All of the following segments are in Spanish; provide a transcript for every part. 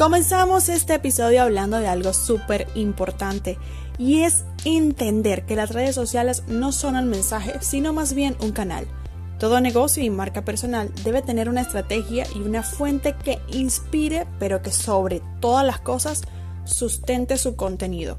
Comenzamos este episodio hablando de algo súper importante y es entender que las redes sociales no son el mensaje, sino más bien un canal. Todo negocio y marca personal debe tener una estrategia y una fuente que inspire, pero que sobre todas las cosas sustente su contenido.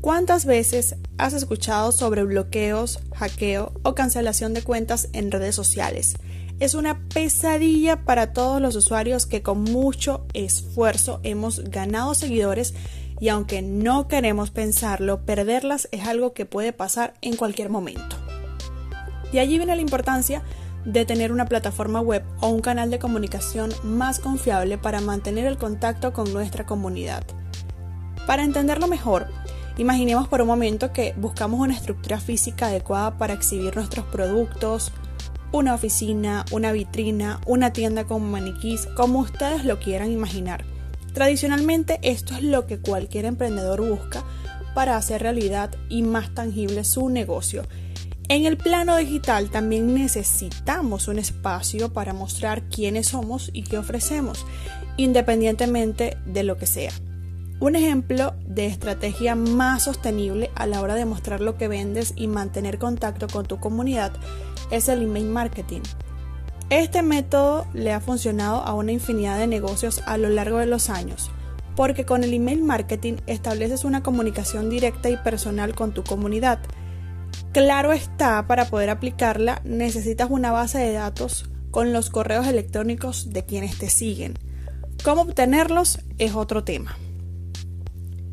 ¿Cuántas veces has escuchado sobre bloqueos, hackeo o cancelación de cuentas en redes sociales? Es una pesadilla para todos los usuarios que con mucho esfuerzo hemos ganado seguidores y aunque no queremos pensarlo, perderlas es algo que puede pasar en cualquier momento. Y allí viene la importancia de tener una plataforma web o un canal de comunicación más confiable para mantener el contacto con nuestra comunidad. Para entenderlo mejor, imaginemos por un momento que buscamos una estructura física adecuada para exhibir nuestros productos, una oficina, una vitrina, una tienda con maniquís, como ustedes lo quieran imaginar. Tradicionalmente esto es lo que cualquier emprendedor busca para hacer realidad y más tangible su negocio. En el plano digital también necesitamos un espacio para mostrar quiénes somos y qué ofrecemos, independientemente de lo que sea. Un ejemplo de estrategia más sostenible a la hora de mostrar lo que vendes y mantener contacto con tu comunidad es el email marketing. Este método le ha funcionado a una infinidad de negocios a lo largo de los años, porque con el email marketing estableces una comunicación directa y personal con tu comunidad. Claro está, para poder aplicarla necesitas una base de datos con los correos electrónicos de quienes te siguen. Cómo obtenerlos es otro tema.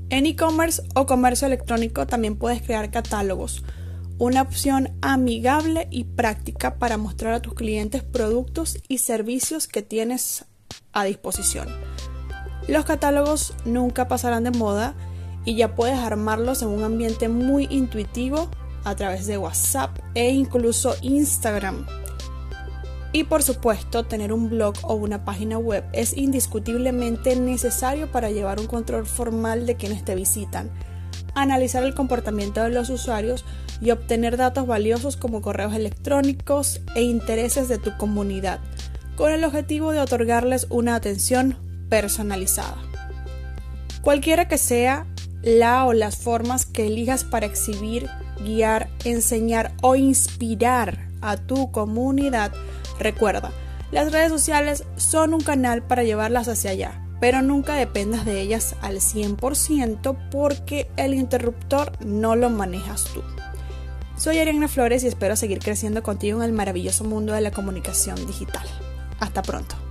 En e-commerce o comercio electrónico también puedes crear catálogos, una opción amigable y práctica para mostrar a tus clientes productos y servicios que tienes a disposición. Los catálogos nunca pasarán de moda y ya puedes armarlos en un ambiente muy intuitivo a través de WhatsApp e incluso Instagram. Y por supuesto, tener un blog o una página web es indiscutiblemente necesario para llevar un control formal de quienes te visitan, analizar el comportamiento de los usuarios y obtener datos valiosos como correos electrónicos e intereses de tu comunidad, con el objetivo de otorgarles una atención personalizada. Cualquiera que sea la o las formas que elijas para exhibir, guiar, enseñar o inspirar a tu comunidad, Recuerda, las redes sociales son un canal para llevarlas hacia allá, pero nunca dependas de ellas al 100% porque el interruptor no lo manejas tú. Soy Ariana Flores y espero seguir creciendo contigo en el maravilloso mundo de la comunicación digital. Hasta pronto.